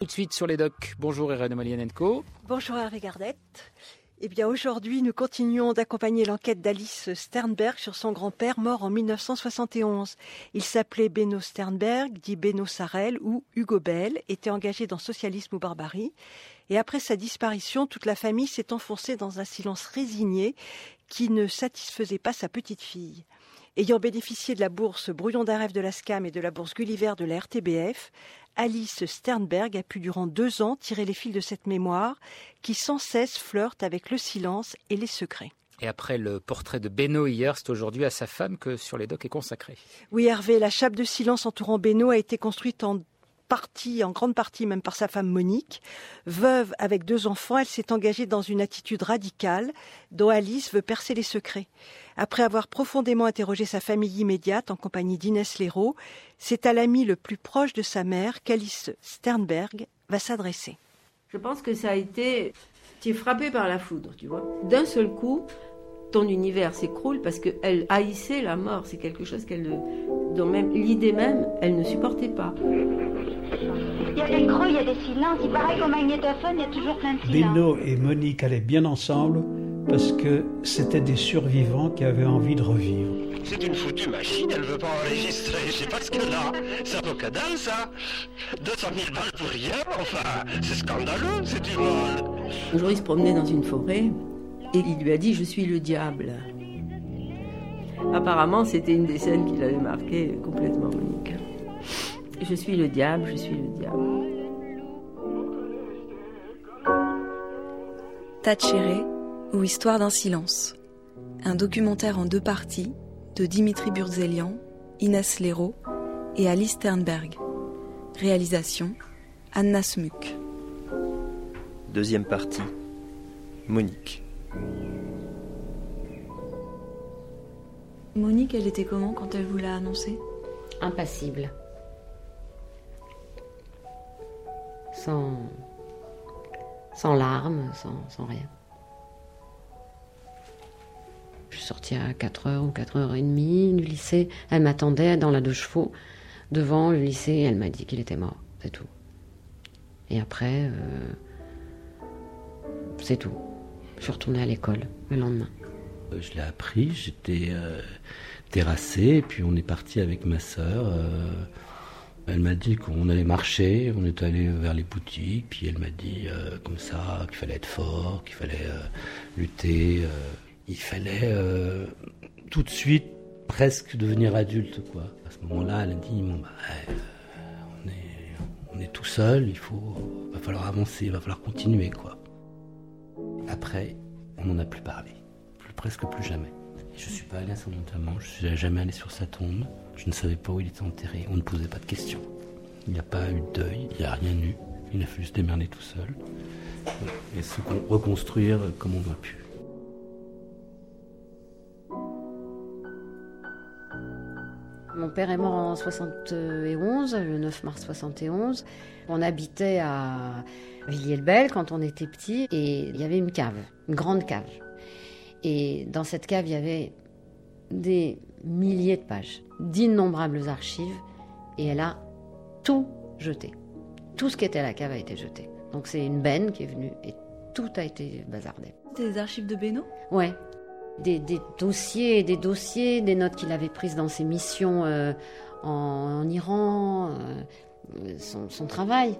Tout de suite sur les docks. Bonjour Irène Malianenko. Bonjour Hervé Gardette. Eh bien aujourd'hui, nous continuons d'accompagner l'enquête d'Alice Sternberg sur son grand-père mort en 1971. Il s'appelait Benno Sternberg, dit Benno Sarel ou Hugo Bell, était engagé dans Socialisme ou Barbarie. Et après sa disparition, toute la famille s'est enfoncée dans un silence résigné qui ne satisfaisait pas sa petite fille. Ayant bénéficié de la bourse Brouillon d'un rêve de la SCAM et de la bourse Gulliver de la RTBF, Alice Sternberg a pu durant deux ans tirer les fils de cette mémoire qui sans cesse flirte avec le silence et les secrets. Et après le portrait de Beno hier, c'est aujourd'hui à sa femme que Sur les docks est consacré. Oui, Hervé, la chape de silence entourant Beno a été construite en partie, en grande partie même par sa femme Monique. Veuve avec deux enfants, elle s'est engagée dans une attitude radicale dont Alice veut percer les secrets. Après avoir profondément interrogé sa famille immédiate en compagnie d'Inès Léraud, c'est à l'ami le plus proche de sa mère qu'Alice Sternberg va s'adresser. Je pense que ça a été. Tu es frappé par la foudre, tu vois. D'un seul coup, ton univers s'écroule parce qu'elle haïssait la mort. C'est quelque chose qu'elle, dont même l'idée même, elle ne supportait pas. Il y a des creux, il y a des silences. Il paraît qu'au magnétophone, il y a toujours plein de silences. Beno et Monique allaient bien ensemble parce que c'était des survivants qui avaient envie de revivre. C'est une foutue machine, elle veut pas enregistrer. Je sais pas ce qu'elle a. C'est un peu cadavre, ça. 200 000 balles pour rien, enfin, c'est scandaleux, c'est du vol. Un jour, il se promenait dans une forêt et il lui a dit Je suis le diable. Apparemment, c'était une des scènes qui l'avait marqué complètement, Monique. Je suis le diable, je suis le diable. Tachéré ou Histoire d'un silence. Un documentaire en deux parties de Dimitri Burzelian, Inès Léraud et Alice Sternberg. Réalisation Anna Smuk. Deuxième partie. Monique. Monique, elle était comment quand elle vous l'a annoncé? Impassible. Sans, sans larmes, sans, sans rien. Je suis sortie à 4h ou 4h30 du lycée. Elle m'attendait dans la deux chevaux devant le lycée et elle m'a dit qu'il était mort. C'est tout. Et après, euh, c'est tout. Je suis retournée à l'école le lendemain. Je l'ai appris, j'étais euh, terrassé, et puis on est parti avec ma sœur. euh, elle m'a dit qu'on allait marcher, on est allé vers les boutiques, puis elle m'a dit euh, comme ça qu'il fallait être fort, qu'il fallait euh, lutter, euh, il fallait tout de suite presque devenir adulte. À ce moment-là, elle a dit bon bah on est tout seul, il faut va falloir avancer, il va falloir continuer. Après, on n'en a plus parlé, presque plus jamais. Je suis pas allé à son enterrement, je suis jamais allé sur sa tombe. Je ne savais pas où il était enterré. On ne posait pas de questions. Il n'y a pas eu de deuil, il n'y a rien eu. Il a fallu se démerder tout seul et se con- reconstruire comme on a pu. Mon père est mort en 71, le 9 mars 71. On habitait à Villiers-le-Bel quand on était petit et il y avait une cave, une grande cave. Et dans cette cave, il y avait des milliers de pages, d'innombrables archives et elle a tout jeté. Tout ce qui était à la cave a été jeté. Donc c'est une benne qui est venue et tout a été bazardé. Des archives de Beno? Ouais. Des, des dossiers des dossiers, des notes qu'il avait prises dans ses missions euh, en, en Iran, euh, son, son travail.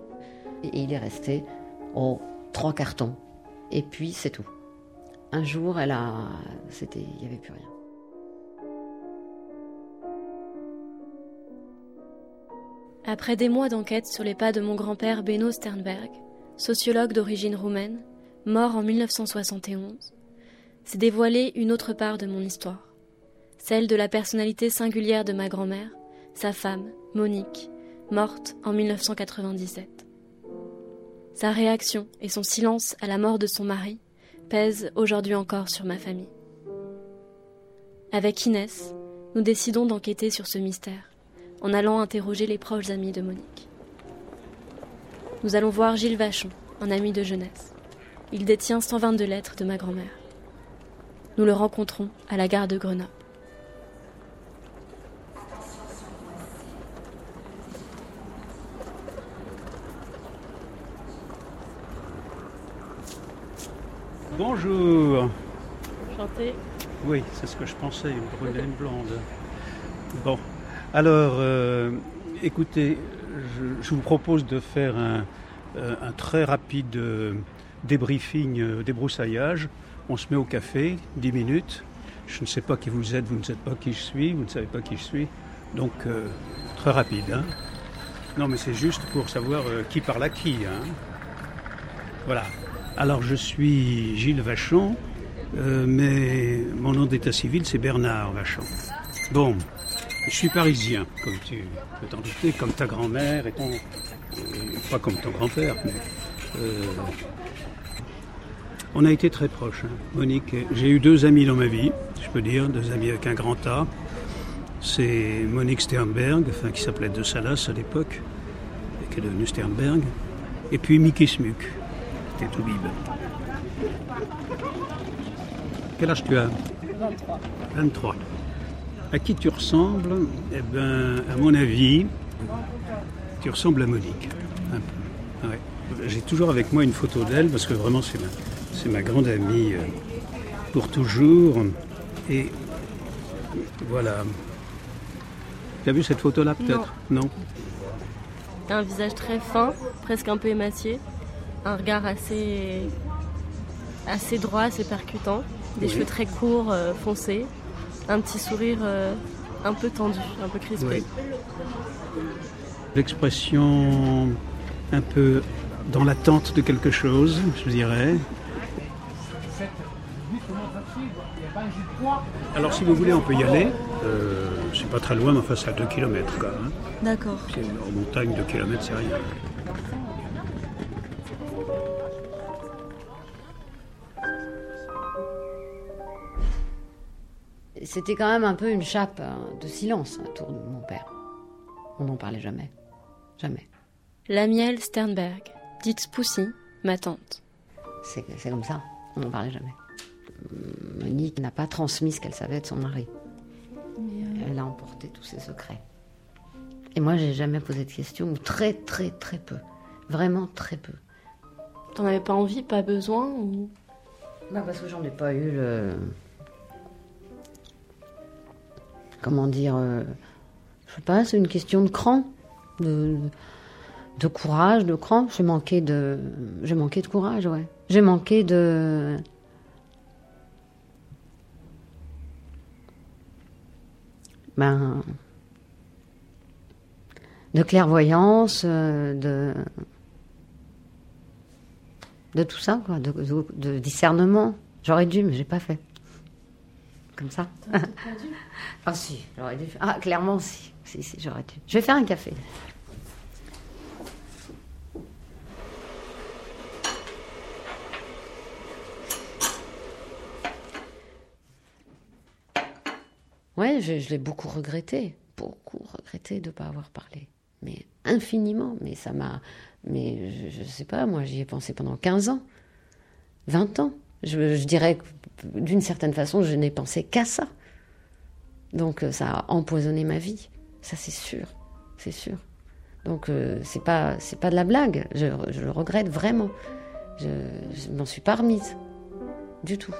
Et il est resté, oh, trois cartons. Et puis c'est tout. Un jour, elle a. C'était. Il n'y avait plus rien. Après des mois d'enquête sur les pas de mon grand-père Benno Sternberg, sociologue d'origine roumaine, mort en 1971, s'est dévoilée une autre part de mon histoire, celle de la personnalité singulière de ma grand-mère, sa femme, Monique, morte en 1997. Sa réaction et son silence à la mort de son mari pèsent aujourd'hui encore sur ma famille. Avec Inès, nous décidons d'enquêter sur ce mystère en allant interroger les proches amis de Monique. Nous allons voir Gilles Vachon, un ami de jeunesse. Il détient 122 lettres de ma grand-mère. Nous le rencontrons à la gare de Grenoble. Bonjour. Chanté. Oui, c'est ce que je pensais, une brune blonde. Bon, alors, euh, écoutez, je, vous propose de faire un, euh, très rapide euh, débriefing, débroussaillage. On se met au café, 10 minutes. Je ne sais pas qui vous êtes, vous ne savez pas qui je suis, vous ne savez pas qui je suis. Donc, très rapide. Hein. Non, mais c'est juste pour savoir qui parle à qui. Hein. Voilà. Alors, je suis Gilles Vachon, mais mon nom d'état civil, c'est Bernard Vachon. Bon, je suis parisien, comme tu peux t'en douter, comme ta grand-mère et ton. pas comme ton grand-père, mais. Euh, on a été très proches, hein. Monique. J'ai eu deux amis dans ma vie, je peux dire, deux amis avec un grand A. C'est Monique Sternberg, enfin, qui s'appelait De Salas à l'époque, et qui est devenue Sternberg. Et puis Mickey Smuk, qui était tout bib. Quel âge tu as? 23. 23. À qui tu ressembles Eh bien, à mon avis, tu ressembles à Monique. J'ai toujours avec moi une photo d'elle parce que vraiment c'est ma, ma grande amie euh, pour toujours. Et voilà. Tu as vu cette photo-là peut-être? Non. Un visage très fin, presque un peu émacié. Un regard assez, assez droit, assez percutant. Des cheveux très courts, euh, foncés un petit sourire euh, un peu tendu, un peu crispé. L'expression un peu dans l'attente de quelque chose, je dirais. Alors si vous voulez, on peut y aller. Euh, c'est pas très loin, mais enfin c'est à 2 km quand même. D'accord. C'est une montagne, 2 km, c'est rien. C'était quand même un peu une chape hein, de silence autour de mon père. On n'en parlait jamais. Jamais. Lamiel Sternberg, dite Poussy, ma tante. C'est comme ça. On n'en parlait jamais. Monique n'a pas transmis ce qu'elle savait de son mari. Euh, Elle a emporté tous ses secrets. Et moi, j'ai jamais posé de questions, ou très, très, très peu. Vraiment très peu. T'en avais pas envie, pas besoin ou... Bah parce que j'en ai pas eu le, comment dire, euh, je sais pas, c'est une question de cran, de, courage, de cran. J'ai manqué de, j'ai manqué de courage, ouais. J'ai manqué de, ben, de clairvoyance, euh, de, de tout ça, quoi, de, de discernement. J'aurais dû, mais j'ai pas fait comme ça. ah si, j'aurais dû. Ah clairement si, si, si j'aurais dû. Je vais faire un café. Ouais, je, l'ai beaucoup regretté, beaucoup regretté de ne pas avoir parlé, mais infiniment. Mais ça m'a, mais je, ne sais pas, moi j'y ai pensé pendant 15 ans, 20 ans. Je, dirais que d'une certaine façon, je n'ai pensé qu'à ça. Donc euh, ça a empoisonné ma vie, ça c'est sûr, c'est sûr. Donc euh, c'est pas pas de la blague, je, le regrette vraiment. Je, je m'en suis pas remise du tout.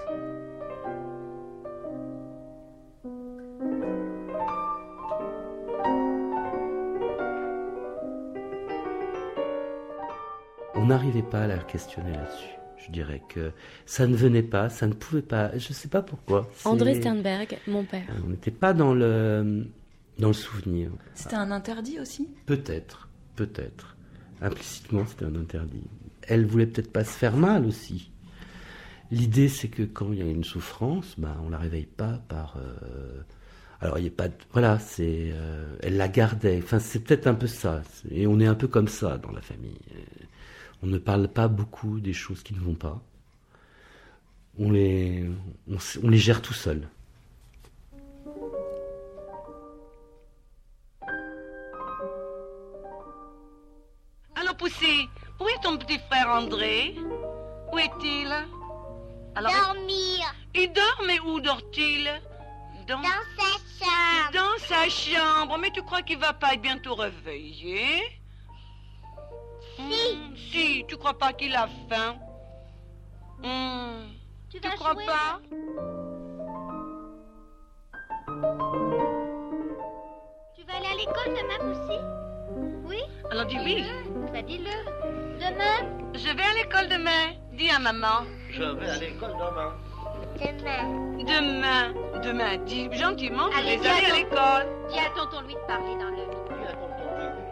On n'arrivait pas à la questionner là-dessus. Je dirais que ça ne venait pas, ça ne pouvait pas. Je ne sais pas pourquoi. André Sternberg, mon père. Euh, on n'était pas dans le, dans le souvenir. C'était un interdit aussi? Peut-être, peut-être. Implicitement, c'était un interdit. Elle voulait peut-être pas se faire mal aussi. L'idée, c'est que quand il y a une souffrance, bah, on la réveille pas par. Euh, alors, il n'y a pas. Voilà, c'est. Euh, elle la gardait. Enfin, c'est peut-être un peu ça. Et on est un peu comme ça dans la famille. On ne parle pas beaucoup des choses qui ne vont pas. On les, on, les gère tout seul. Alors, Poussy, où est ton petit frère André? Où est-il? Dormir. Il dort, mais où dort-il? Dans... dans sa chambre. Dans sa chambre. Mais tu crois qu'il va pas être bientôt réveillé? Si. si, tu crois pas qu'il a faim hmm. Tu Tu vas crois jouer pas? Tu vas aller à l'école demain, Poussi Oui? Alors dis oui. Dis-le. Bah dis-le. Demain? Je vais à l'école demain. Dis à maman. Je vais à l'école demain. Demain. Demain. Demain. Dis gentiment que je Allez, vais aller à l'école. Dis à tonton Louis de parler dans le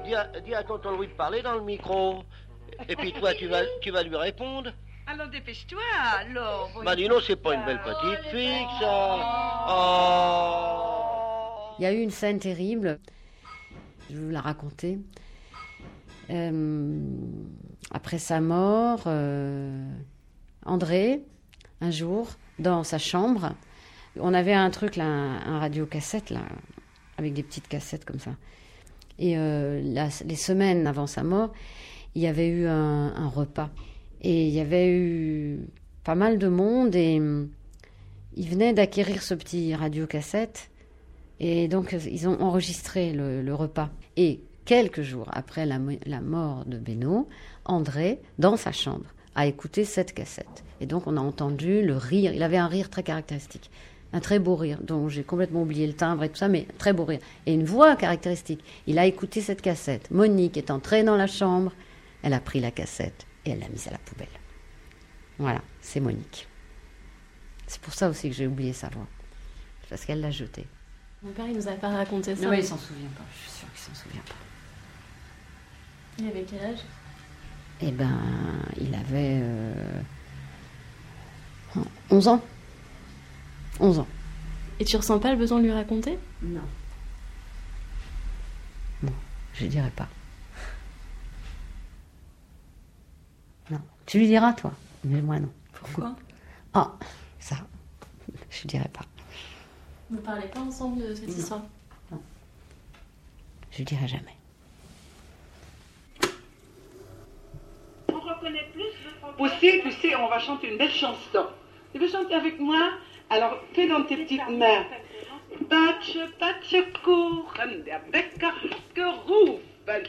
Dis à, dis à tonton Louis de parler dans le micro. Et puis toi, tu vas, tu vas lui répondre. Alors dépêche-toi, alors. Bah dis non, c'est pas une belle petite fille, ça. Oh. Il y a eu une scène terrible, je vais vous la raconter. Euh, après sa mort, euh, André, un jour, dans sa chambre, on avait un truc, là, un, un radio-cassette, là, avec des petites cassettes comme ça. Et euh, les semaines avant sa mort, il y avait eu un, repas. Et il y avait eu pas mal de monde et hum, ils venaient d'acquérir ce petit radio-cassette. Et donc, ils ont enregistré le, repas. Et quelques jours après la, la mort de Beno, André, dans sa chambre, a écouté cette cassette. Et donc, on a entendu le rire. Il avait un rire très caractéristique. Un très beau rire, dont j'ai complètement oublié le timbre et tout ça, mais très beau rire. Et une voix caractéristique. Il a écouté cette cassette. Monique est entrée dans la chambre. Elle a pris la cassette et elle l'a mise à la poubelle. Voilà, c'est Monique. C'est pour ça aussi que j'ai oublié sa voix. Parce qu'elle l'a jetée. Mon père, il nous a pas raconté ça. Non, mais il s'en souvient pas. Je suis sûre qu'il s'en souvient pas. Il avait quel âge? Eh ben, il avait euh, 11 ans. 11 ans. Et tu ressens pas le besoin de lui raconter? Non. Non, je dirais pas. Non. Tu lui diras, toi? Mais moi, non. Pourquoi? Ah, ça, je dirais pas. Vous parlez pas ensemble de cette Non. histoire? Je dirai jamais. Aussi, tu sais, on va chanter une belle chanson. Tu veux chanter avec moi? Alors, fais dans tes petites mains. Batsche, batsche, Kuchen, der Bäcker hat gerufen.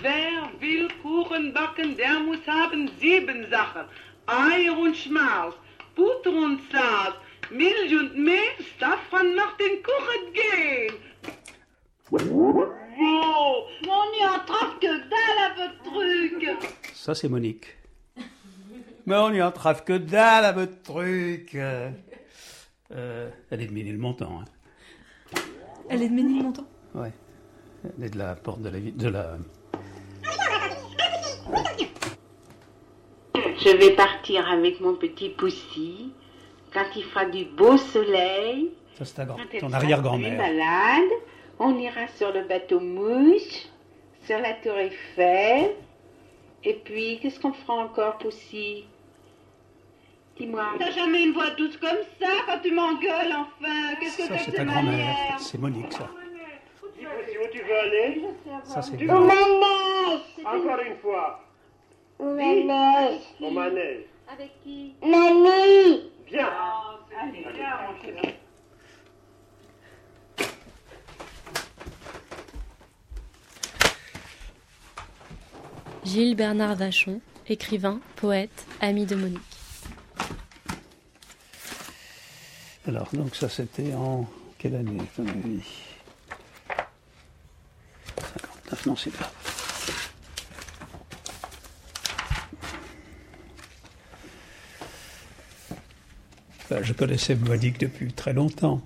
Wer will Kuchen backen, der muss haben sieben Sachen. Eier und Schmaus, Butter und Salz, Milch und Mehl, davon macht den Kuchen gehen. Wow, mais on y entrave que dalle à votre truc. Ça, c'est Monique. Mais on y entrave que dalle à votre truc. Euh, elle est de Ménilmontant. Hein. Elle est de Ménilmontant? Ouais. Elle est de la porte de la ville. De la... Je vais partir avec mon petit poussi quand il fera du beau soleil. Ça, c'est ta grand- ton arrière-grand-mère. malade, on ira sur le bateau mouche, sur la tour Eiffel. Et puis, qu'est-ce qu'on fera encore, Poussi? Dis-moi. T'as jamais une voix douce comme ça quand tu m'engueules, enfin Qu'est-ce que Ça, c'est c'est que ta grand-mère. C'est Monique, ça. Où tu veux aller? Ça, c'est Tu- Monique. Encore une fois. Au manège. Au manège. Avec qui? Mamie Bien. Gilles Bernard Vachon, écrivain, poète, ami de Monique. Alors, donc ça, c'était en quelle année, à ton avis? 59, non, c'est pas. Ben, je connaissais Monique depuis très longtemps,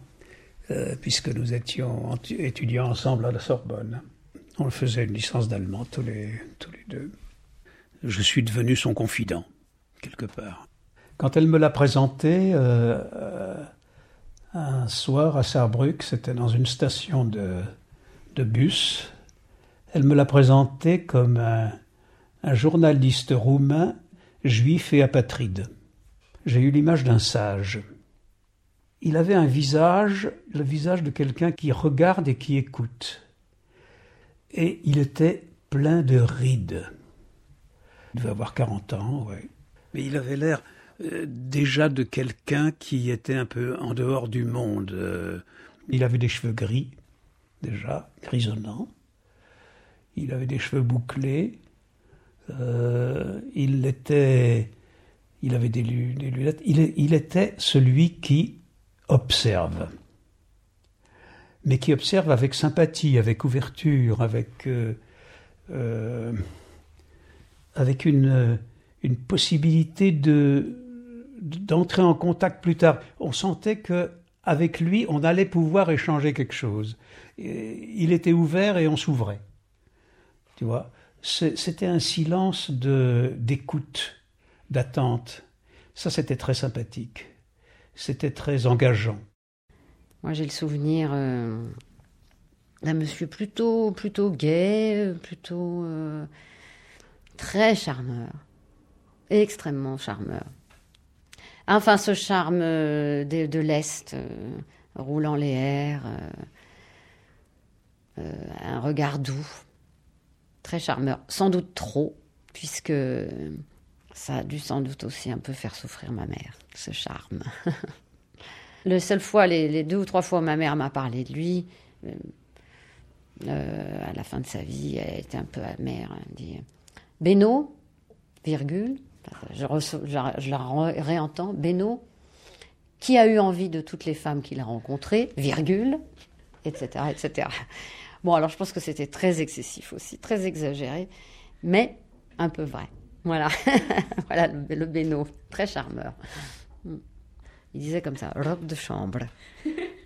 euh, puisque nous étions étudiants ensemble à la Sorbonne. On faisait une licence d'allemand tous les, tous les deux. Je suis devenu son confident, quelque part. Quand elle me l'a présenté, euh, euh, un soir à Saarbrück, c'était dans une station de, bus, elle me l'a présenté comme un, un journaliste roumain, juif et apatride. J'ai eu l'image d'un sage. Il avait un visage, le visage de quelqu'un qui regarde et qui écoute. Et il était plein de rides. Il devait avoir 40 ans, ouais. Mais il avait l'air déjà de quelqu'un qui était un peu en dehors du monde. Euh, il avait des cheveux gris, déjà, grisonnants. Il avait des cheveux bouclés. Euh, il était il avait des, lunettes, il, était celui qui observe, mais qui observe avec sympathie, avec ouverture, avec, euh, euh, avec une, une possibilité de d'entrer en contact plus tard. On sentait que avec lui, on allait pouvoir échanger quelque chose. Il était ouvert et on s'ouvrait. Tu vois, c'était un silence de d'écoute, d'attente. Ça, c'était très sympathique. C'était très engageant. Moi, j'ai le souvenir euh, d'un monsieur plutôt, plutôt gai, plutôt euh, très charmeur, extrêmement charmeur. Enfin, ce charme euh, de, l'Est, roulant les airs, un regard doux, très charmeur. Sans doute trop, puisque ça a dû sans doute aussi un peu faire souffrir ma mère, ce charme. Le seule fois, les, deux ou trois fois, ma mère m'a parlé de lui. Euh, euh, à la fin de sa vie, elle était un peu amère. Elle Beno, virgule, je, je, la réentends, Beno, qui a eu envie de toutes les femmes qu'il a rencontrées, virgule, etc., etc. Bon, alors je pense que c'était très excessif aussi, très exagéré, mais un peu vrai. Voilà, voilà le, le béno, très charmeur. Mm. Il disait comme ça, robe de chambre,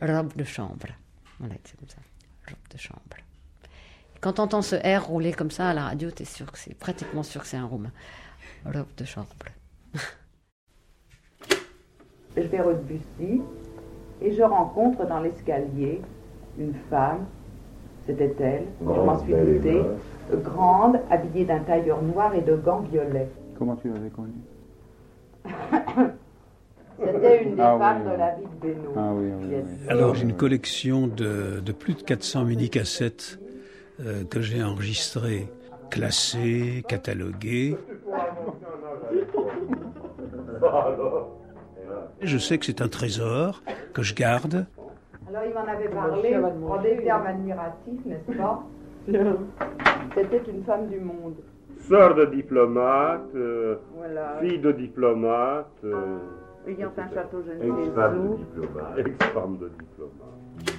robe de chambre. Voilà, c'est comme ça, robe de chambre. Quand tu entends ce R rouler comme ça à la radio, tu es sûr que c'est pratiquement sûr que c'est un roumain. Robe de chambre. je vais rue de Bussy et je rencontre dans l'escalier une femme, c'était elle, je m'en suis doutée, grande, habillée d'un tailleur noir et de gants violets. Comment tu l'avais connue? C'était une des ah femmes de la vie de Benoît. Ah, oui, Alors j'ai une collection de, de, plus de 400 mini-cassettes euh, que j'ai enregistrées, classées, cataloguées. Je sais que c'est un trésor que je garde. Alors il m'en avait parlé en des termes admiratifs, n'est-ce pas? C'était une femme du monde. Sœur de diplomate, euh, fille de diplomate. Euh, Ayant un château Ex-femme de diplomate. Ex-femme de diplomate.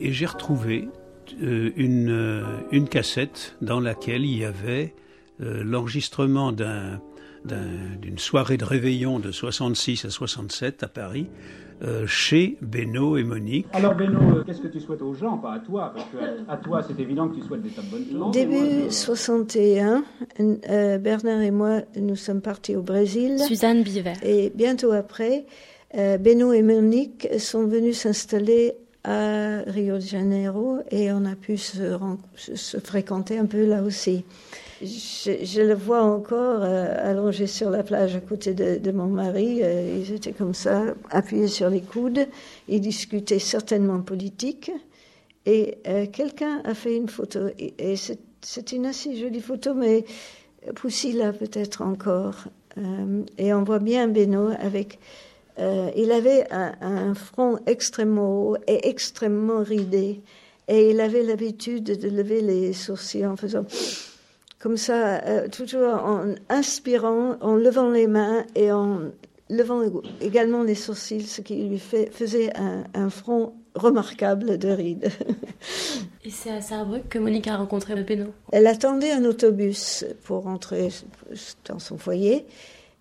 Et j'ai retrouvé euh, une, une cassette dans laquelle il y avait l'enregistrement d'un d'une soirée de réveillon de 66 à 67 à Paris, euh, chez Beno et Monique. Alors Beno, euh, qu'est-ce que tu souhaites aux gens, pas à toi Parce que à, toi, c'est évident que tu souhaites des tas de bonnes choses. Début 61, euh, Bernard et moi, nous sommes partis au Brésil. Suzanne Biver. Et bientôt après, Beno et Monique sont venus s'installer à Rio de Janeiro et on a pu se, se fréquenter un peu là aussi. Je, le vois encore euh, allongé sur la plage à côté de, mon mari. Euh, ils étaient comme ça, appuyés sur les coudes. Ils discutaient certainement politique. Et euh, quelqu'un a fait une photo. Et, c'est une assez jolie photo, mais Poussy là peut-être encore. et on voit bien Beno avec. il avait un, front extrêmement haut et extrêmement ridé. Et il avait l'habitude de lever les sourcils en faisant comme ça, euh, toujours en inspirant, en levant les mains et en levant également les sourcils, ce qui lui fait, faisait un, front remarquable de rides. Et c'est à Sarrebruck que Monique a rencontré Beno Elle attendait un autobus pour rentrer dans son foyer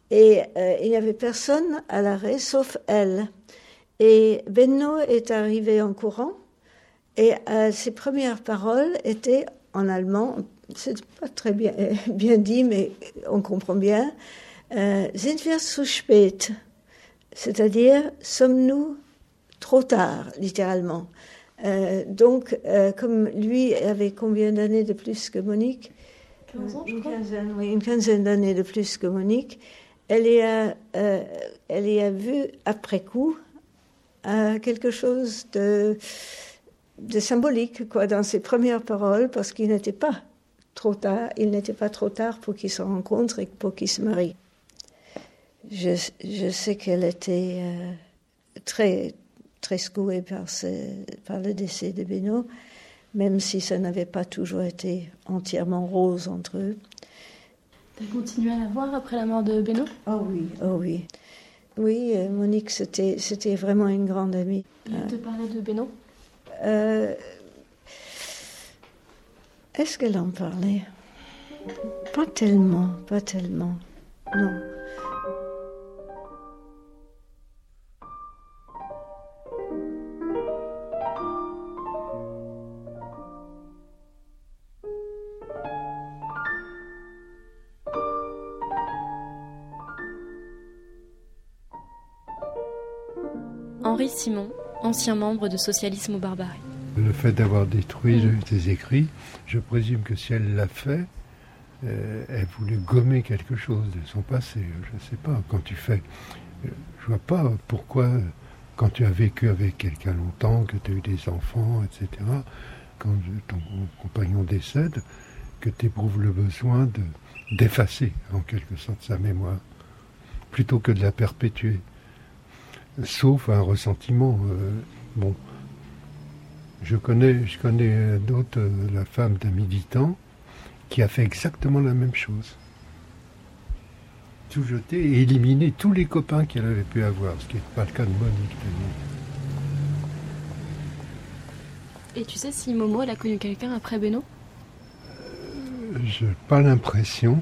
et euh, il n'y avait personne à l'arrêt sauf elle. Et Beno est arrivé en courant et euh, ses premières paroles étaient en allemand, c'est pas très bien, bien dit, mais on comprend bien. Euh, sind wir zu spät? C'est-à-dire, sommes-nous trop tard, littéralement? Euh, donc, euh, comme lui avait combien d'années de plus que Monique? 15 ans, je une, quinzaine, oui, une quinzaine d'années de plus que Monique. Elle y a, elle y a vu, après coup, quelque chose de, de symbolique quoi, dans ses premières paroles, parce qu'il n'était pas trop tard, il n'était pas trop tard pour qu'ils se rencontrent et pour qu'ils se marient. Je, je sais qu'elle était euh, très, très secouée par, par le décès de Beno, même si ça n'avait pas toujours été entièrement rose entre eux. Tu as continué à la voir après la mort de Beno? Oh oui, oh oui. Oui, euh, Monique, c'était, vraiment une grande amie. Elle te parlait de Beno? Euh, Est-ce qu'elle en parlait? Pas tellement, pas tellement. Non. Henri Simon, ancien membre de Socialisme au Barbarie. Le fait d'avoir détruit tes écrits, je présume que si elle l'a fait, euh, elle voulait gommer quelque chose de son passé. Je ne sais pas. Quand tu fais. Je vois pas pourquoi, quand tu as vécu avec quelqu'un longtemps, que tu as eu des enfants, etc., quand ton compagnon décède, que tu éprouves le besoin de, d'effacer en quelque sorte sa mémoire, plutôt que de la perpétuer. Sauf un ressentiment. Euh, bon, je connais, je connais d'autres, la femme d'un militant, qui a fait exactement la même chose. Tout jeter et éliminer tous les copains qu'elle avait pu avoir, ce qui n'est pas le cas de Monique. Et tu sais si Momo, elle a connu quelqu'un après Beno? Euh, Je n'ai pas l'impression.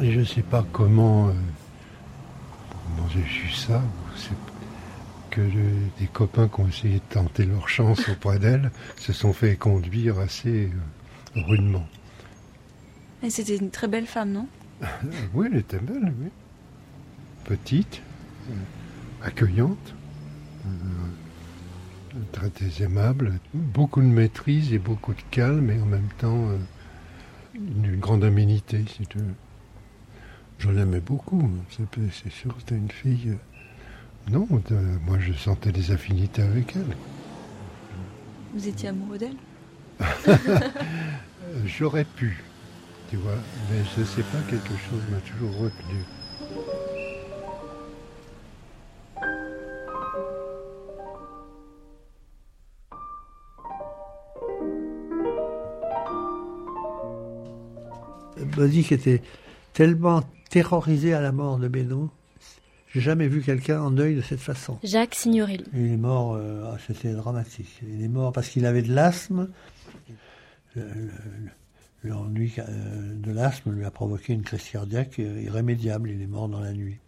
Et je ne sais pas comment, euh, comment j'ai vu ça. Que des copains qui ont essayé de tenter leur chance auprès d'elle se sont fait conduire assez euh, rudement. Et c'était une très belle femme, non? Oui, elle était belle, oui. Petite, euh, accueillante, euh, très aimable, beaucoup de maîtrise et beaucoup de calme, et en même temps une grande aménité, si tu veux. J'en aimais beaucoup, c'est sûr, c'était une fille. Non, moi je sentais des affinités avec elle. Vous étiez amoureux d'elle J'aurais pu tu vois. Mais je ne sais pas, quelque chose m'a toujours retenu. Monique était tellement terrorisé à la mort de Beno. J'ai jamais vu quelqu'un en deuil de cette façon. Jacques Signoril. Il est mort, euh, ah, c'était dramatique. Il est mort parce qu'il avait de l'asthme. L'ennui euh, de l'asthme lui a provoqué une crise cardiaque euh, irrémédiable. Il est mort dans la nuit.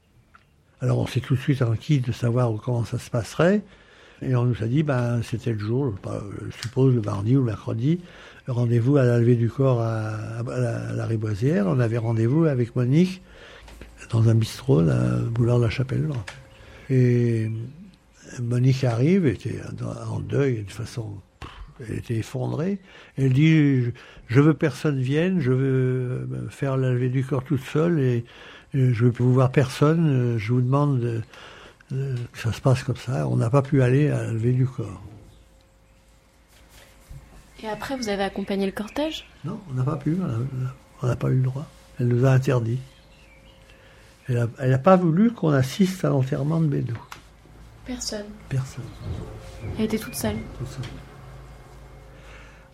Alors on s'est tout de suite inquiet de savoir comment ça se passerait. Et on nous a dit, ben, c'était le jour, je suppose le mardi ou le mercredi, rendez-vous à la levée du corps à, la, Riboisière. On avait rendez-vous avec Monique dans un bistrot, la boulevard de la Chapelle. Et Monique arrive, était en deuil de façon elle était effondrée. Elle dit Je veux personne vienne, je veux faire la levée du corps toute seule et je veux vous voir personne. Je vous demande que ça se passe comme ça. On n'a pas pu aller à la levée du corps. Et après, vous avez accompagné le cortège? Non, on n'a pas pu. On n'a pas eu le droit. Elle nous a interdit. Elle n'a pas voulu qu'on assiste à l'enterrement de Bédou. Personne. Personne. Elle était toute seule. Toute seule.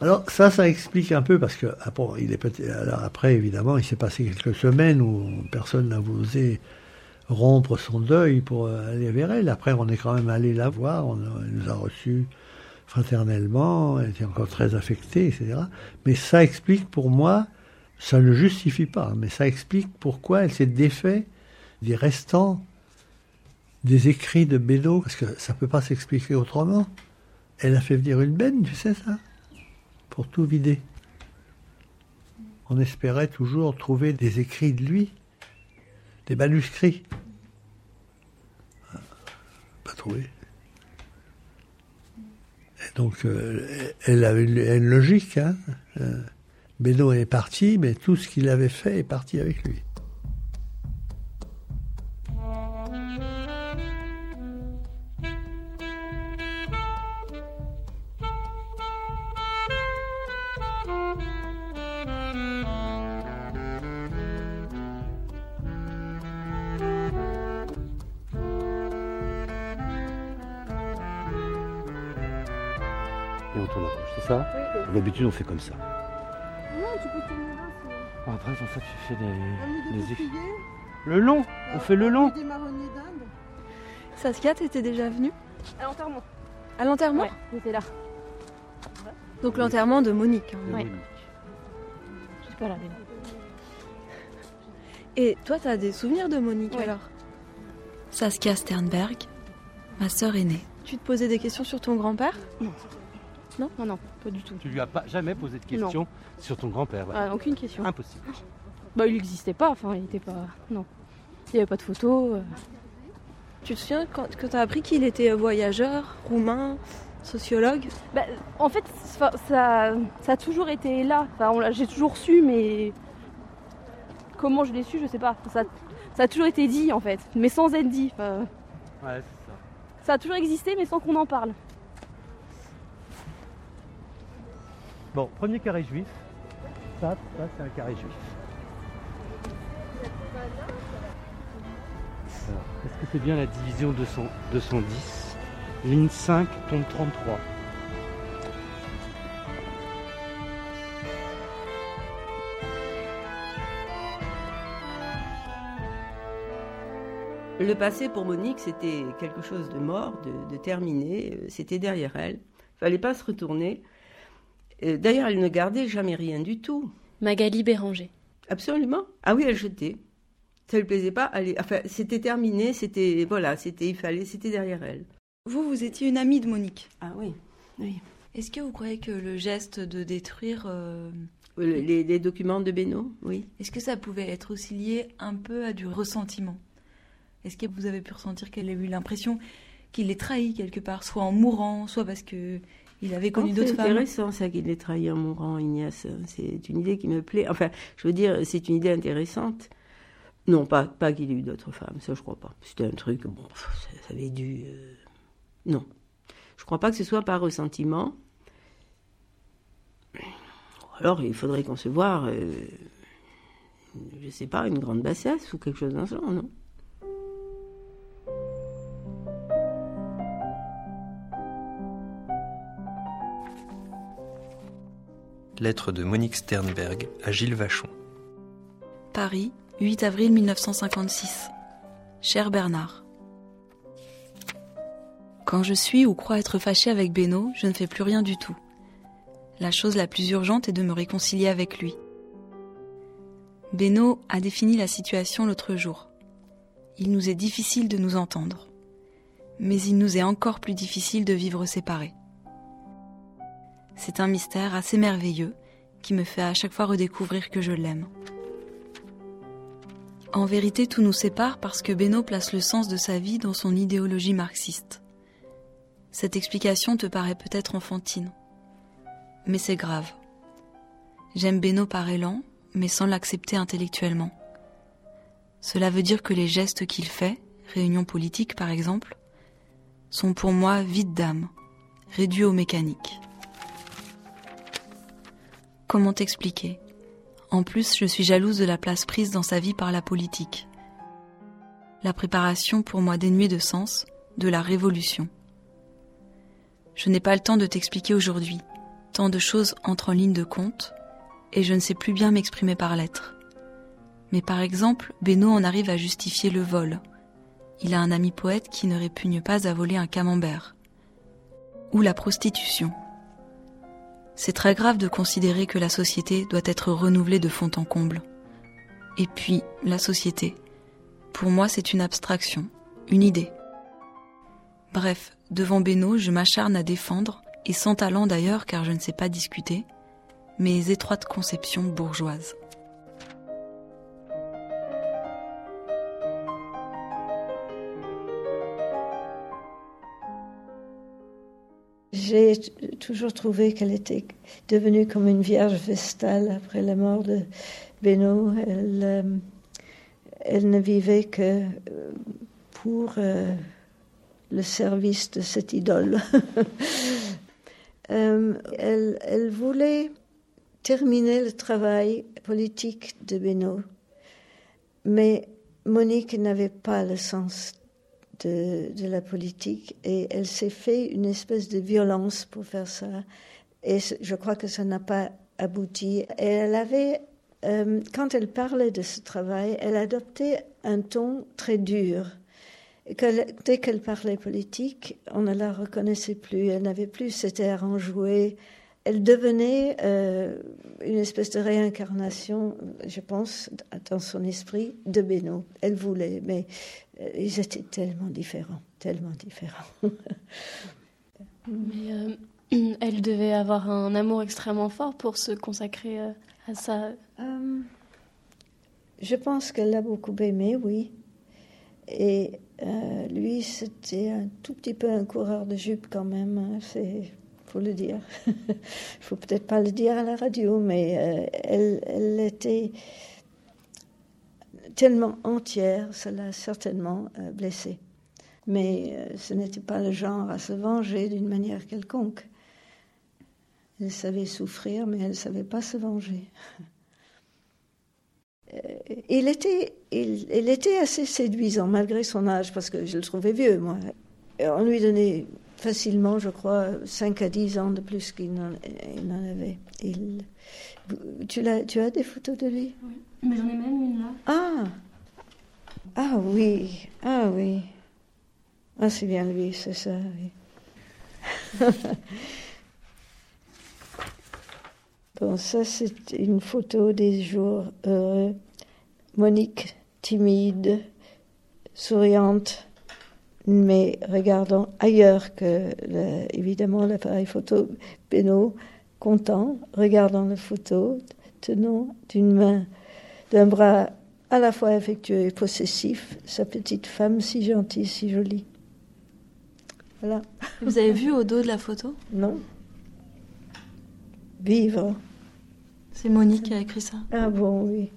Alors ça, ça explique un peu parce que après, ah il est alors après évidemment, il s'est passé quelques semaines où personne n'a osé rompre son deuil pour aller vers elle. Après, on est quand même allé la voir, on elle nous a reçus fraternellement, elle était encore très affectée, etc. Mais ça explique pour moi, ça ne justifie pas, mais ça explique pourquoi elle s'est défait des restants des écrits de Bédo, parce que ça peut pas s'expliquer autrement. Elle a fait venir une benne, tu sais ça pour tout vider. On espérait toujours trouver des écrits de lui, des manuscrits. Pas trouvé. Et donc, euh, elle avait une, logique. Hein. Euh, est parti, mais tout ce qu'il avait fait est parti avec lui. D'habitude, on fait comme ça. Non, tu peux tenir là. Après, en fait, tu fais des. Le long On fait le long Saskia, t'étais déjà venue À l'enterrement. À l'enterrement Ouais, j'étais là. Donc l'enterrement de Monique. hein. Ouais. Je suis pas là, mais non. Et toi, t'as des souvenirs de Monique Ouais. alors? Saskia Sternberg, ma sœur aînée. Tu te posais des questions sur ton grand-père? Non. Non Non, non, pas du tout. Tu lui as pas jamais posé de questions sur ton grand-père voilà. Ah, aucune question. Impossible. Bah, il n'existait pas, enfin, il était pas. Non. Il n'y avait pas de photos. euh. Tu te souviens quand, que t'as appris qu'il était voyageur, roumain, sociologue? Bah, en fait, ça, ça, ça a toujours été là. Enfin, j'ai toujours su, mais comment je l'ai su, je sais pas. Ça, ça a toujours été dit, en fait, mais sans être dit. Enfin, Ouais, c'est ça. ça a toujours existé, mais sans qu'on en parle. Bon, premier carré juif. Ça, ça c'est un carré juif. Est-ce que c'est bien la division 200 210 Ligne 5, tombe 33. Le passé pour Monique, c'était quelque chose de mort, de, de terminé. euh, C'était derrière elle. Fallait pas se retourner. Euh, D'ailleurs, elle ne gardait jamais rien du tout. Magali Béranger. Absolument. Ah oui, elle jetait. Ça lui plaisait pas. Elle, enfin, c'était terminé. C'était voilà. C'était il fallait. C'était derrière elle. Vous, vous étiez une amie de Monique. Ah oui. Oui. Est-ce que vous croyez que le geste de détruire, euh, Les, les- les documents de Benoît, oui. est-ce que ça pouvait être aussi lié un peu à du ressentiment? Est-ce que vous avez pu ressentir qu'elle a eu l'impression qu'il les trahi quelque part, soit en mourant, soit parce que il avait connu Oh, d'autres c'est femmes intéressant ça qu'il ait trahi en mourant, Ignace. C'est une idée qui me plaît. Enfin, je veux dire, c'est une idée intéressante. Non, pas, pas qu'il ait eu d'autres femmes, ça je crois pas. C'était un truc, bon, ça, ça avait dû. euh, Non. Je crois pas que ce soit par ressentiment. Alors, il faudrait concevoir, euh, je sais pas, une grande bassesse ou quelque chose dans ce genre, non? Lettre de Monique Sternberg à Gilles Vachon. Paris, 8 avril 1956. Cher Bernard. Quand je suis ou crois être fâchée avec Beno, je ne fais plus rien du tout. La chose la plus urgente est de me réconcilier avec lui. Beno a défini la situation l'autre jour. Il nous est difficile de nous entendre. Mais il nous est encore plus difficile de vivre séparés. C'est un mystère assez merveilleux qui me fait à chaque fois redécouvrir que je l'aime. En vérité, tout nous sépare parce que Beno place le sens de sa vie dans son idéologie marxiste. Cette explication te paraît peut-être enfantine. Mais c'est grave. J'aime Beno par élan, mais sans l'accepter intellectuellement. Cela veut dire que les gestes qu'il fait, réunions politiques par exemple, sont pour moi vides d'âme, réduits au mécanique. Comment t'expliquer? En plus, je suis jalouse de la place prise dans sa vie par la politique. La préparation pour moi dénuée de sens, de la révolution. Je n'ai pas le temps de t'expliquer aujourd'hui. Tant de choses entrent en ligne de compte, et je ne sais plus bien m'exprimer par lettres. Mais par exemple, Beno en arrive à justifier le vol. Il a un ami poète qui ne répugne pas à voler un camembert. Ou la prostitution. C'est très grave de considérer que la société doit être renouvelée de fond en comble. Et puis, la société. Pour moi, c'est une abstraction, une idée. Bref, devant Beno, je m'acharne à défendre, et sans talent d'ailleurs car je ne sais pas discuter, mes étroites conceptions bourgeoises. J'ai toujours trouvé qu'elle était devenue comme une vierge vestale après la mort de Beno. Elle, euh, elle ne vivait que euh, pour euh, le service de cette idole. Elle, elle voulait terminer le travail politique de Beno, mais Monique n'avait pas le sens de, la politique et elle s'est fait une espèce de violence pour faire ça. Et je crois que ça n'a pas abouti. Et elle avait euh, quand elle parlait de ce travail, elle adoptait un ton très dur. dès qu'elle parlait politique, on ne la reconnaissait plus. Elle n'avait plus cet air enjoué. Elle devenait euh, une espèce de réincarnation, je pense, dans son esprit, de Benoît. Elle voulait, mais ils étaient tellement différents, tellement différents. mais elle devait avoir un amour extrêmement fort pour se consacrer à ça. je pense qu'elle l'a beaucoup aimé, oui. Et euh, lui, c'était un tout petit peu un coureur de jupe quand même, hein, c'est faut le dire. Il faut peut-être pas le dire à la radio, mais euh, elle, elle, était tellement entière, ça l'a certainement euh, blessée. Mais ce n'était pas le genre à se venger d'une manière quelconque. Elle savait souffrir, mais elle ne savait pas se venger. Euh, il était, il, était assez séduisant malgré son âge, parce que je le trouvais vieux, moi. on lui donnait facilement, je crois, 5 à 10 ans de plus qu'il n'en avait. Il, tu, as, tu as des photos de lui? Oui, mais j'en ai même une là. Ah Ah oui, ah oui. Ah, c'est bien lui, c'est ça, oui. Bon, ça, c'est une photo des jours heureux. Monique, timide, souriante, mais regardant ailleurs que, évidemment, l'appareil photo. Benoît, content, regardant la photo, tenant d'une main, d'un bras à la fois affectueux et possessif, sa petite femme si gentille, si jolie. Voilà. Vous avez vu au dos de la photo? Non. Vivre. C'est Monique qui a écrit ça. Ah bon, oui.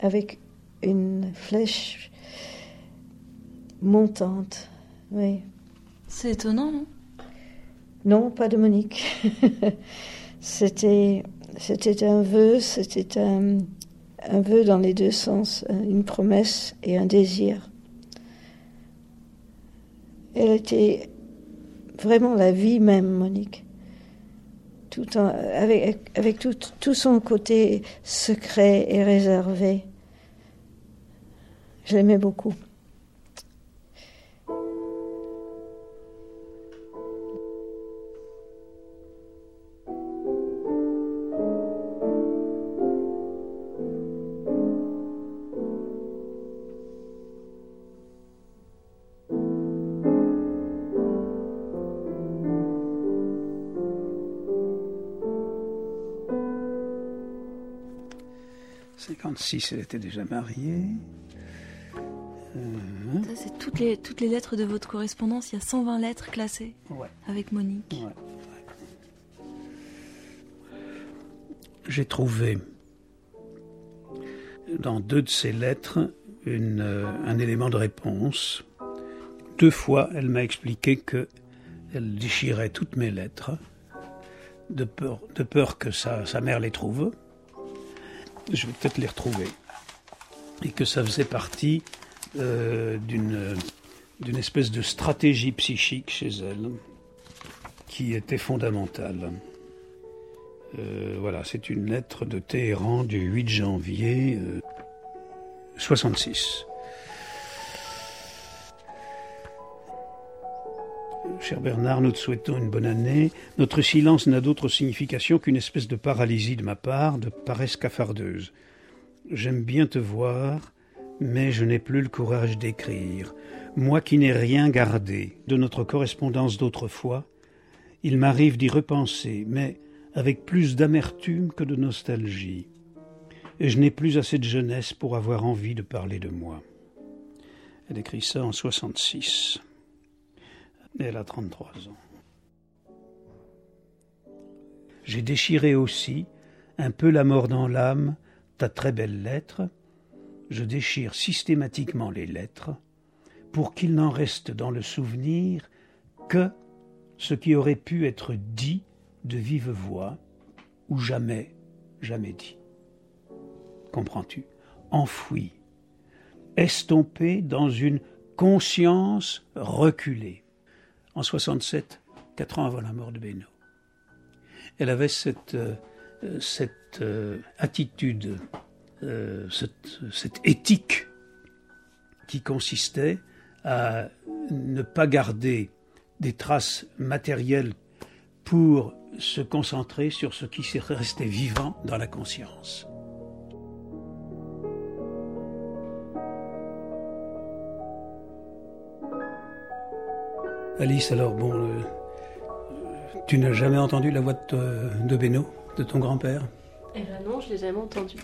Avec une flèche montante, oui. C'est étonnant, non? Non, pas de Monique. c'était, un vœu, c'était un, un vœu dans les deux sens, une promesse et un désir. Elle était vraiment la vie même, Monique avec, tout, son côté secret et réservé. Je l'aimais beaucoup. Elle était déjà mariée. Euh, c'est toutes les, toutes les lettres de votre correspondance. Il y a 120 lettres classées avec Monique. J'ai trouvé dans deux de ces lettres une, euh, un élément de réponse. Deux fois, elle m'a expliqué que elle déchirait toutes mes lettres de peur, de peur que sa, sa mère les trouve je vais peut-être les retrouver, et que ça faisait partie euh, d'une, espèce de stratégie psychique chez elle qui était fondamentale. Euh, voilà, c'est une lettre de Téhéran du 8 janvier 66. Cher Bernard, nous te souhaitons une bonne année. Notre silence n'a d'autre signification qu'une espèce de paralysie de ma part, de paresse cafardeuse. J'aime bien te voir, mais je n'ai plus le courage d'écrire. Moi qui n'ai rien gardé de notre correspondance d'autrefois, il m'arrive d'y repenser, mais avec plus d'amertume que de nostalgie. Et je n'ai plus assez de jeunesse pour avoir envie de parler de moi. Elle écrit ça en 66. Elle a 33 ans. J'ai déchiré aussi, un peu la mort dans l'âme, ta très belle lettre. Je déchire systématiquement les lettres pour qu'il n'en reste dans le souvenir que ce qui aurait pu être dit de vive voix ou jamais, jamais dit. Comprends-tu? Enfoui, estompé dans une conscience reculée en 67, quatre ans avant la mort de Benoît. Elle avait cette, euh, euh, attitude, euh, cette, cette, éthique qui consistait à ne pas garder des traces matérielles pour se concentrer sur ce qui restait vivant dans la conscience. Alice, alors bon, euh, tu n'as jamais entendu la voix de, de Beno, de ton grand-père? Eh ben non, je l'ai jamais entendu.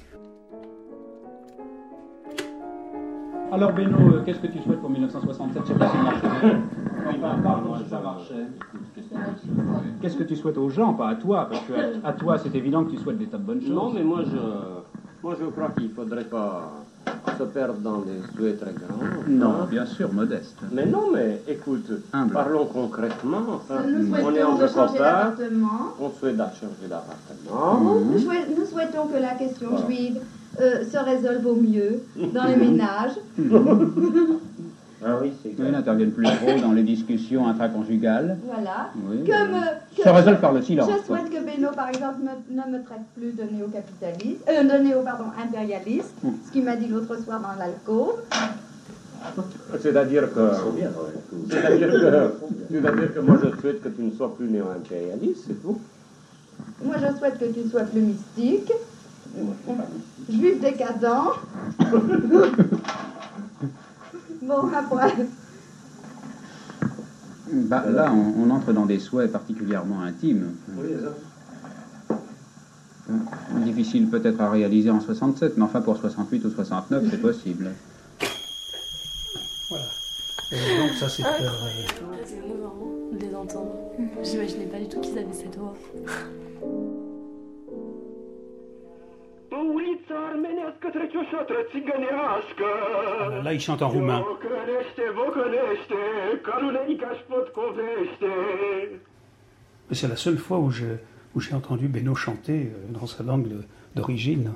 Alors Beno, euh, qu'est-ce que tu souhaites pour 1967 Je sais pas si ça marchait. Pardon, si ça marchait. Qu'est-ce que tu souhaites aux gens, pas à toi? Parce que à, toi, c'est évident que tu souhaites des tas de bonnes choses. Non, mais moi, je, moi, je crois qu'il ne faudrait pas se perdre dans des souhaits très grands. Non, bien sûr, modeste. Mais non, mais écoute, Humble. parlons concrètement. Enfin, Nous on est entre de changer copains, d'appartement. on souhaite changer d'appartement. Nous, nous souhaitons que la question juive euh, se résolve au mieux dans les ménages. Ah oui, c'est Oui, n'interviennent plus trop dans les discussions intraconjugales. Voilà. Oui. Que me, que Se résolve par le silence, Je quoi. souhaite que Beno, par exemple, me- ne me traite plus de néo-capitaliste, euh, de néo, pardon, impérialiste, Hmm. ce qu'il m'a dit l'autre soir dans l'alcôve. C'est-à-dire que. C'est-à-dire que. C'est-à-dire que moi, je souhaite que tu ne sois plus néo-impérialiste, c'est tout. Moi, je souhaite que tu sois plus mystique, juif décadent. bon, après. Bah, là, on, on entre dans des souhaits particulièrement intimes. Euh, Difficile peut-être à réaliser en 67, mais enfin pour 68 ou 69, c'est possible. Et donc ça c'est... Ah, C'est émouvant de les entendre. J'imaginais pas du tout qu'ils avaient cette voix. Là il chante en roumain. C'est la seule fois où je- où j'ai entendu Beno chanter euh, dans sa langue d'origine.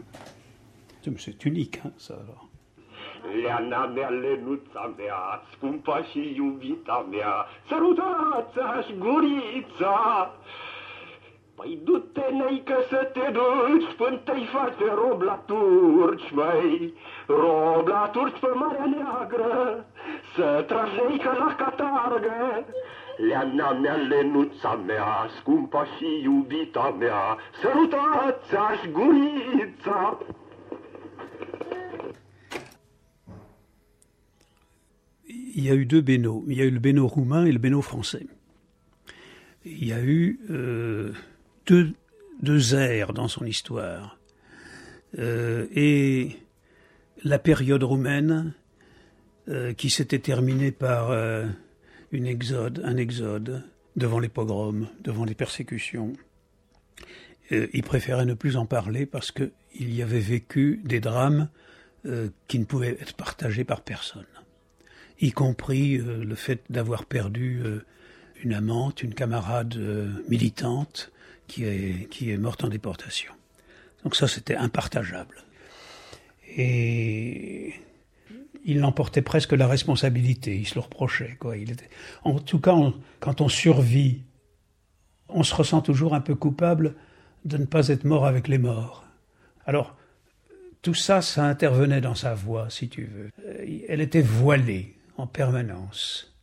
C'est- C'est unique, hein, ça alors. Leana mea, lenuța mea, scumpa și iubita mea, sărutați-aș gurița. Il y a eu deux bénos. Il y a eu le béno roumain et le béno français. Il y a eu euh, deux, deux dans son histoire. Euh, et la période roumaine, euh, qui s'était terminée par euh, une exode, un exode devant les pogroms, devant les persécutions. Il préférait ne plus en parler parce qu'il y avait vécu des drames qui ne pouvaient être partagés par personne y compris le fait d'avoir perdu une amante, une camarade militante qui est, qui morte en déportation. Donc ça, c'était impartageable. Et il en portait presque la responsabilité, il se le reprochait. Quoi. Il était... En tout cas, quand on survit, on se ressent toujours un peu coupable de ne pas être mort avec les morts. Alors, tout ça, ça intervenait dans sa voix, si tu veux. Euh, Elle était voilée en permanence.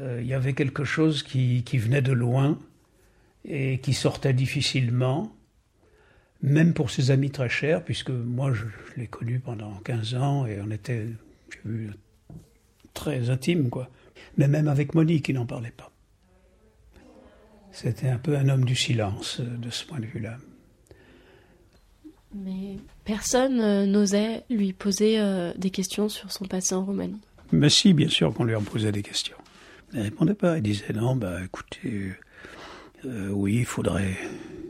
Euh, Il y avait quelque chose qui venait de loin et qui sortait difficilement, même pour ses amis très chers, puisque moi, je, je l'ai connu pendant 15 ans et on était vu, très intimes, quoi. Mais même avec Monique, il n'en parlait pas. C'était un peu un homme du silence, euh, de ce point de vue-là. Mais personne euh, n'osait lui poser euh, des questions sur son passé en Roumanie. Mais si, bien sûr qu'on lui en posait des questions. Il ne répondait pas. Il disait non, bah écoutez, euh, oui, il faudrait,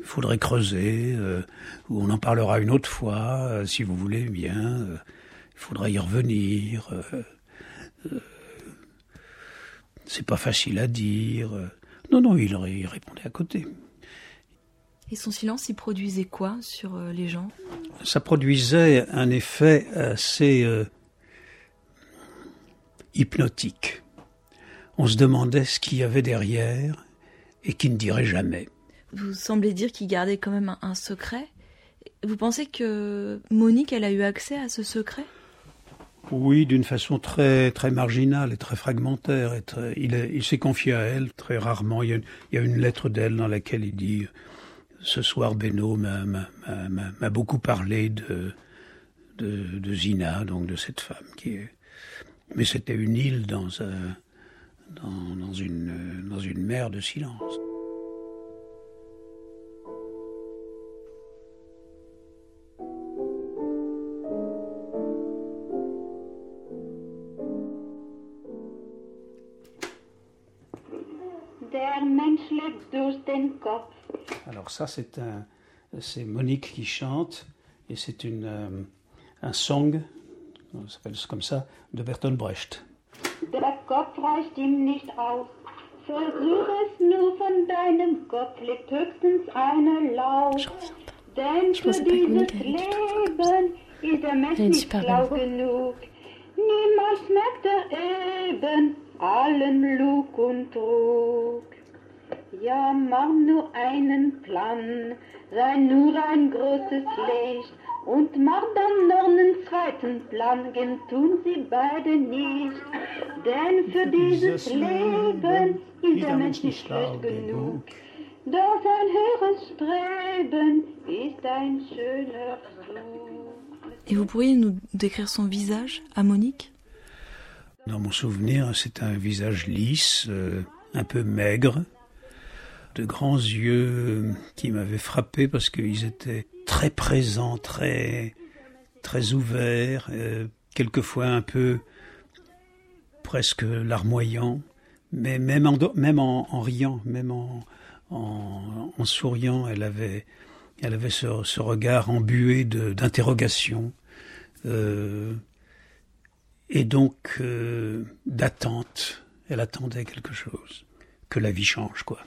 faudrait creuser, euh, on en parlera une autre fois, euh, si vous voulez bien. il faudra y revenir. c'est pas facile à dire. Non, non, il, il répondait à côté. Et son silence, il produisait quoi sur les gens? Ça produisait un effet assez euh, hypnotique. On se demandait ce qu'il y avait derrière et qui ne dirait jamais. Vous semblez dire qu'il gardait quand même un, un secret. Vous pensez que Monique, elle a eu accès à ce secret? Oui, d'une façon très très marginale et très fragmentaire. Et il, s'est confié à elle très rarement. Il y a, une lettre d'elle dans laquelle il dit Ce soir, Beno m'a beaucoup parlé de, de, Zina, donc de cette femme qui est. Mais c'était une île dans, dans, dans, une, dans une mer de silence. Alors ça, c'est un, c'est Monique qui chante et c'est une, euh, un song, ça s'appelle comme ça, de Bertolt Brecht. Der Kopf reicht ihm nicht aus. Versuch es nur von deinem Kopf, lebt höchstens eine Laus. Denn für dieses Leben ist der Mensch nicht schlau genug. Niemals merkt er eben allen Lug und Trug. Ja, mach nur einen Plan, sei nur ein großes Licht und mach dann noch einen zweiten Plan, gen tun sie beide nicht. Denn für dieses Leben ist der Mensch nicht schlecht genug. Doch ein höheres Streben ist ein schöner Flug. Et vous pourriez nous décrire son visage à Monique? Dans mon souvenir, c'est un visage lisse, euh, un peu maigre, de grands yeux qui m'avaient frappé parce qu'ils étaient très présents, très, très ouverts, euh, quelquefois un peu presque larmoyants, mais même en, même en, riant, même en, en, souriant, elle avait, elle avait ce, ce regard embué d'interrogation euh, et donc euh, d'attente. Elle attendait quelque chose, que la vie change, quoi.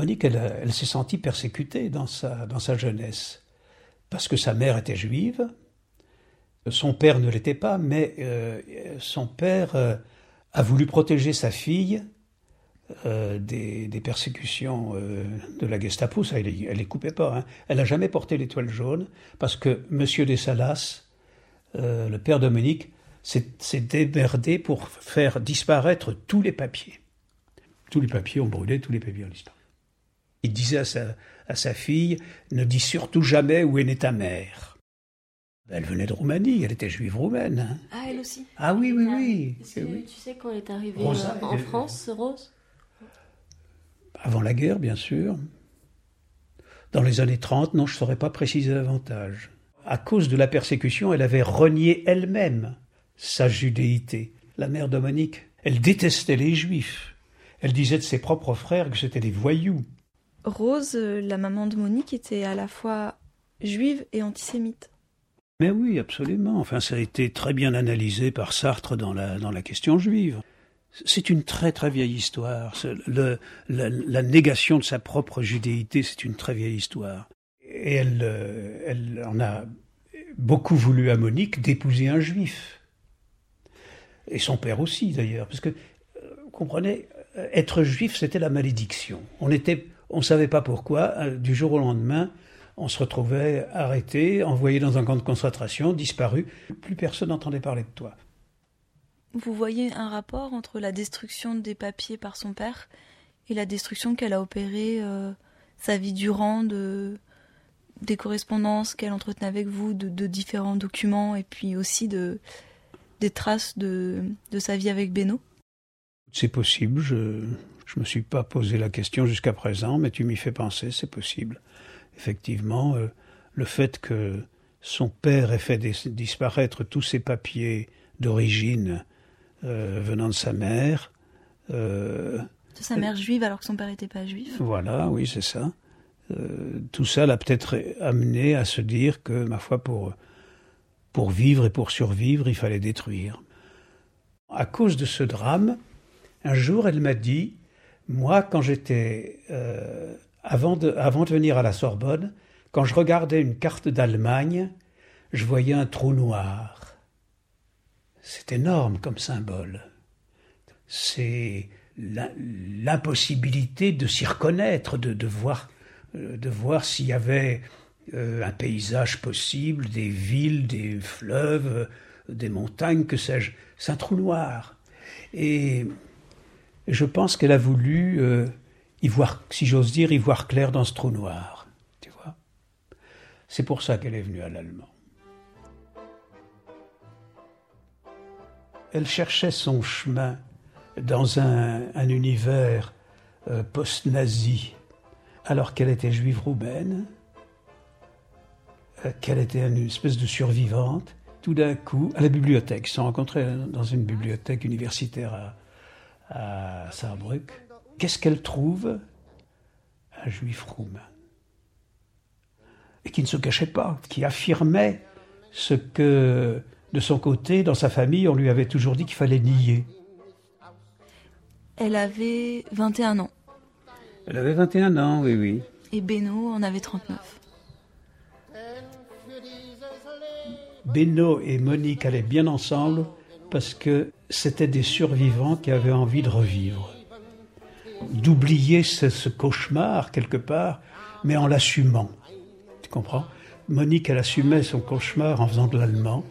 Monique, elle, s'est sentie persécutée dans sa, jeunesse, parce que sa mère était juive, son père ne l'était pas, mais euh, son père euh, a voulu protéger sa fille euh, des, persécutions de la Gestapo, ça, elle, ne les coupait pas. Hein. Elle n'a jamais porté l'étoile jaune, parce que Monsieur de Salas, le père de Monique, s'est démerdé pour faire disparaître tous les papiers. Tous les papiers ont brûlé, tous les papiers ont disparu. Il disait à sa, à sa fille Ne dis surtout jamais où est née ta mère. Elle venait de Roumanie, elle était juive roumaine. Hein. Ah, elle aussi Ah oui, oui, oui. Tu sais quand elle est arrivée euh, en France, Rose? Avant la guerre, bien sûr. Dans les années 30, non, je ne saurais pas préciser davantage. À cause de la persécution, elle avait renié elle-même sa judéité. La mère Dominique, elle détestait les juifs. Elle disait de ses propres frères que c'était des voyous. Rose, euh, la maman de Monique, était à la fois juive et antisémite. Mais oui, absolument. Enfin, ça a été très bien analysé par Sartre dans la, dans la question juive. C'est une très très vieille histoire. La, négation de sa propre judéité, c'est une très vieille histoire. Et elle, euh, elle en a beaucoup voulu à Monique d'épouser un juif. Et son père aussi, d'ailleurs. Parce que, euh, vous comprenez, être juif, c'était la malédiction. On était on ne savait pas pourquoi, euh, du jour au lendemain, on se retrouvait arrêté, envoyé dans un camp de concentration, disparu. Plus personne n'entendait parler de toi. Vous voyez un rapport entre la destruction des papiers par son père et la destruction qu'elle a opérée euh, sa vie durant de, des correspondances qu'elle entretenait avec vous, de, différents documents et puis aussi de, des traces de, de sa vie avec Beno? C'est possible, je, je ne me suis pas posé la question jusqu'à présent, mais tu m'y fais penser, c'est possible. Effectivement, euh, le fait que son père ait fait disparaître tous ses papiers d'origine euh, venant de sa mère. Euh, de sa mère juive alors que son père n'était pas juif. Voilà, oui, c'est ça. tout ça l'a peut-être amené à se dire que, ma foi, pour, pour vivre et pour survivre, il fallait détruire. À cause de ce drame, un jour, elle m'a dit, moi, quand j'étais, euh, avant, de, venir à la Sorbonne, quand je regardais une carte d'Allemagne, je voyais un trou noir. C'est énorme comme symbole. C'est l'impossibilité de s'y reconnaître, de, voir, de voir s'il y avait euh, un paysage possible, des villes, des fleuves, des montagnes, que sais-je. C'est un trou noir. Et je pense qu'elle a voulu euh, y voir, si j'ose dire, y voir clair dans ce trou noir. Tu vois C'est pour ça qu'elle est venue à l'allemand. Elle cherchait son chemin dans un, univers euh, post-nazi, alors qu'elle était juive roumaine, euh, qu'elle était une espèce de survivante, tout d'un coup, à la bibliothèque. Ils se sont dans une bibliothèque universitaire à Saarbrück. Qu'est-ce qu'elle trouve? Un juif roumain. Et qui ne se cachait pas, qui affirmait ce que, de son côté, dans sa famille, on lui avait toujours dit qu'il fallait nier. Elle avait 21 ans. Elle avait 21 ans, oui, oui. Et Beno en avait 39. Beno et Monique allaient bien ensemble parce que c'était des survivants qui avaient envie de revivre, d'oublier ce, cauchemar quelque part, mais en l'assumant. Tu comprends? Monique, elle assumait son cauchemar en faisant de l'allemand.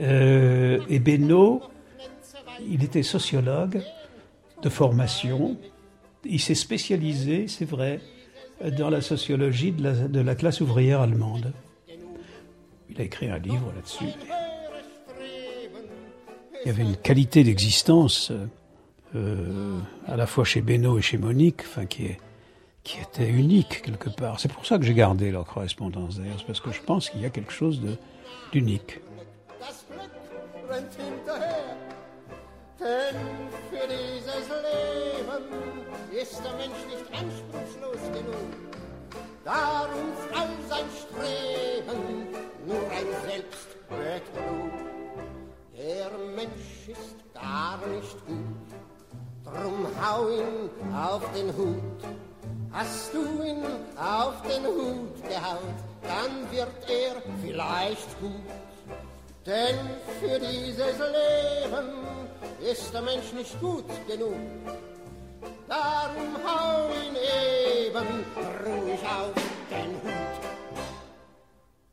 Euh, et Beno, il était sociologue de formation. Il s'est spécialisé, c'est vrai, dans la sociologie de la classe ouvrière allemande. Il a écrit un livre là-dessus. Il y avait une qualité d'existence, euh, à la fois chez Beno et chez Monique, enfin, qui, était unique quelque part. C'est pour ça que j'ai gardé leur correspondance d'ailleurs, parce que je pense qu'il y a quelque chose d'unique. Den Hut. Hast du ihn auf den Hut gehaut, dann wird er vielleicht gut. Denn für dieses Leben ist der Mensch nicht gut genug.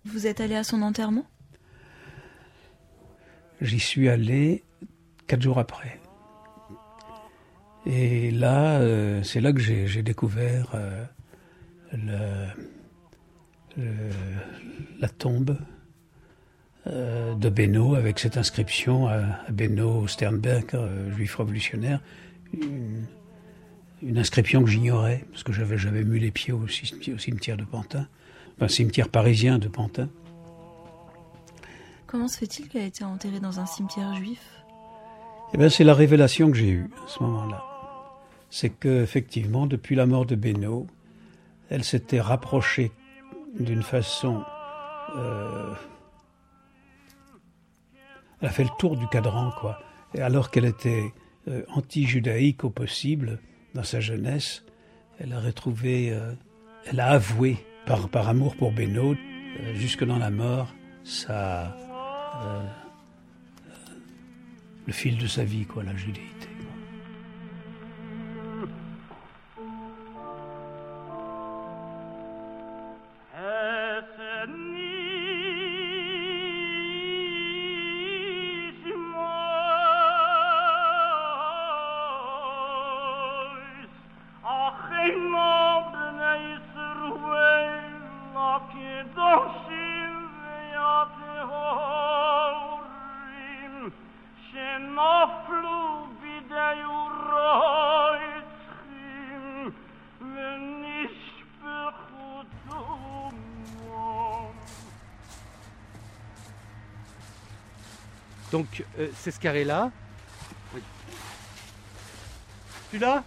Vous êtes allé à son enterrement? J'y suis allé quatre jours après. Et là, euh, c'est là que j'ai découvert euh, la tombe euh, de Beno avec cette inscription à, Beno Sternberg, juif révolutionnaire une inscription que j'ignorais, parce que j'avais jamais mis les pieds au, cimetière de Pantin, enfin cimetière parisien de Pantin. Comment se fait-il qu'elle ait été enterrée dans un cimetière juif? Eh bien, c'est la révélation que j'ai eue à ce moment-là. C'est que, effectivement, depuis la mort de Beno, elle s'était rapprochée d'une façon. Euh, elle a fait le tour du cadran, quoi. Et alors qu'elle était euh, anti-judaïque au possible, dans sa jeunesse, elle a retrouvé, euh, elle a avoué par, par amour pour Benoît, jusque dans la mort, euh, le fil de sa vie, quoi, la judéité. Donc euh, c'est ce carré-là. Tu l'as?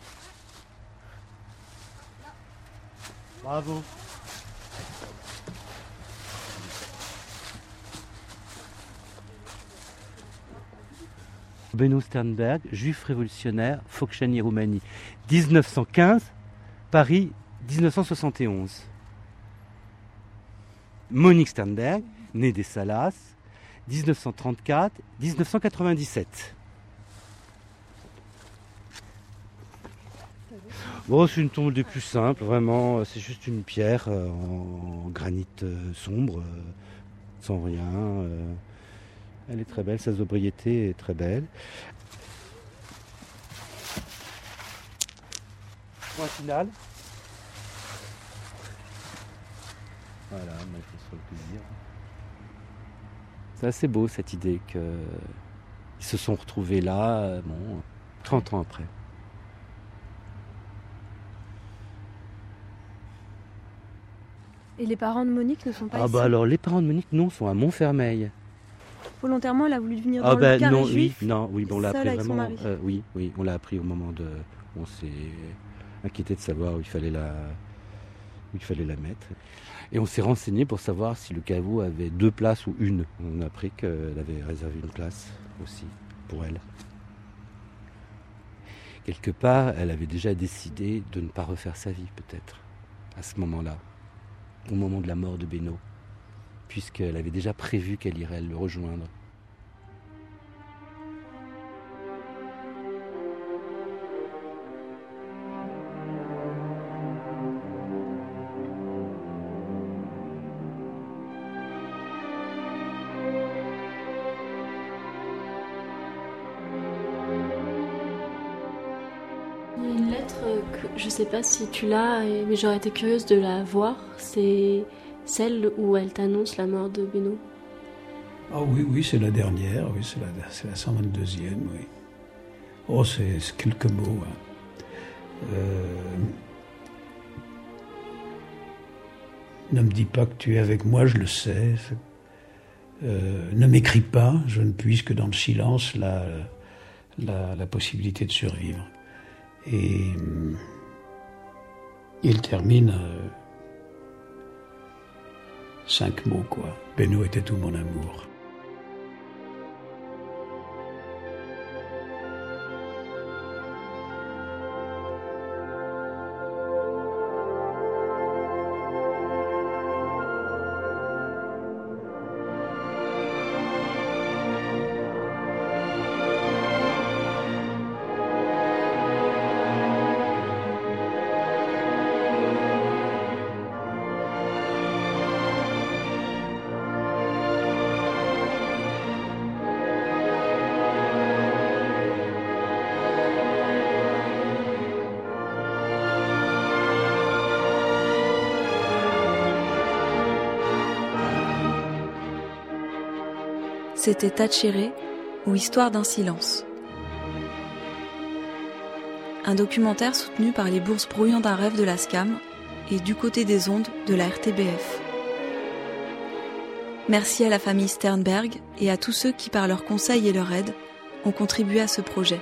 Bravo. Beno Sternberg, juif révolutionnaire, Fokchani, Roumanie. 1915, Paris 1971. Monique Sternberg, née des Salas, 1934-1997. Bon, c'est une tombe des plus simples, vraiment. C'est juste une pierre euh, en, granit euh, sombre, euh, sans rien. elle est très belle, sa sobriété est très belle. Point final. Voilà, sur le plaisir. C'est assez beau cette idée qu'ils se sont retrouvés là, bon, 30 ans après. Et les parents de Monique ne sont pas Ah ici bah alors les parents de Monique non sont à Montfermeil. Volontairement, elle a voulu venir ah dans bah le carré non, juif. oui, non, oui, bon, on l'a appris vraiment. euh, oui, oui, on l'a appris au moment de. On s'est inquiété de savoir où il fallait la, où il fallait la mettre. Et on s'est renseigné pour savoir si le caveau avait deux places ou une. On a appris qu'elle avait réservé une place aussi pour elle. Quelque part, elle avait déjà décidé de ne pas refaire sa vie, peut-être, à ce moment-là, au moment de la mort de Beno, puisqu'elle avait déjà prévu qu'elle irait le rejoindre. Sais pas si tu l'as, mais j'aurais été curieuse de la voir. C'est celle où elle t'annonce la mort de Beno. Ah oui, oui, c'est la dernière, oui, c'est la, la 122e, oui. Oh, c'est c'est quelques mots. hein. Euh, ne me dis pas que tu es avec moi, je le sais. Euh, ne m'écris pas, je ne puise que dans le silence la, la, la possibilité de survivre. Et hum, il termine euh, cinq mots, quoi. Beno était tout mon amour. C'était Tachéré ou Histoire d'un silence. Un documentaire soutenu par les bourses brouillant d'un rêve de la SCAM et du côté des ondes de la RTBF. Merci à la famille Sternberg et à tous ceux qui, par leurs conseils et leur aide, ont contribué à ce projet.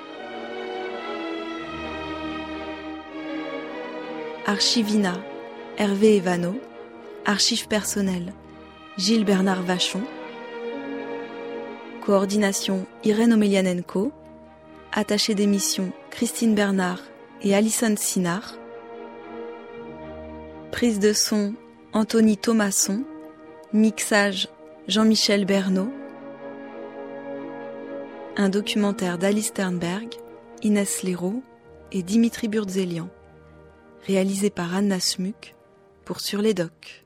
Archivina, Hervé Evano. Archives personnelles, Gilles Bernard Vachon. Coordination Irène Omelianenko. Attaché d'émission Christine Bernard et Alison Sinard. Prise de son Anthony Thomasson. Mixage Jean-Michel Bernot. Un documentaire d'Alice Sternberg, Inès Léraud et Dimitri Burdzelian. Réalisé par Anna Smuk pour Sur les Docs.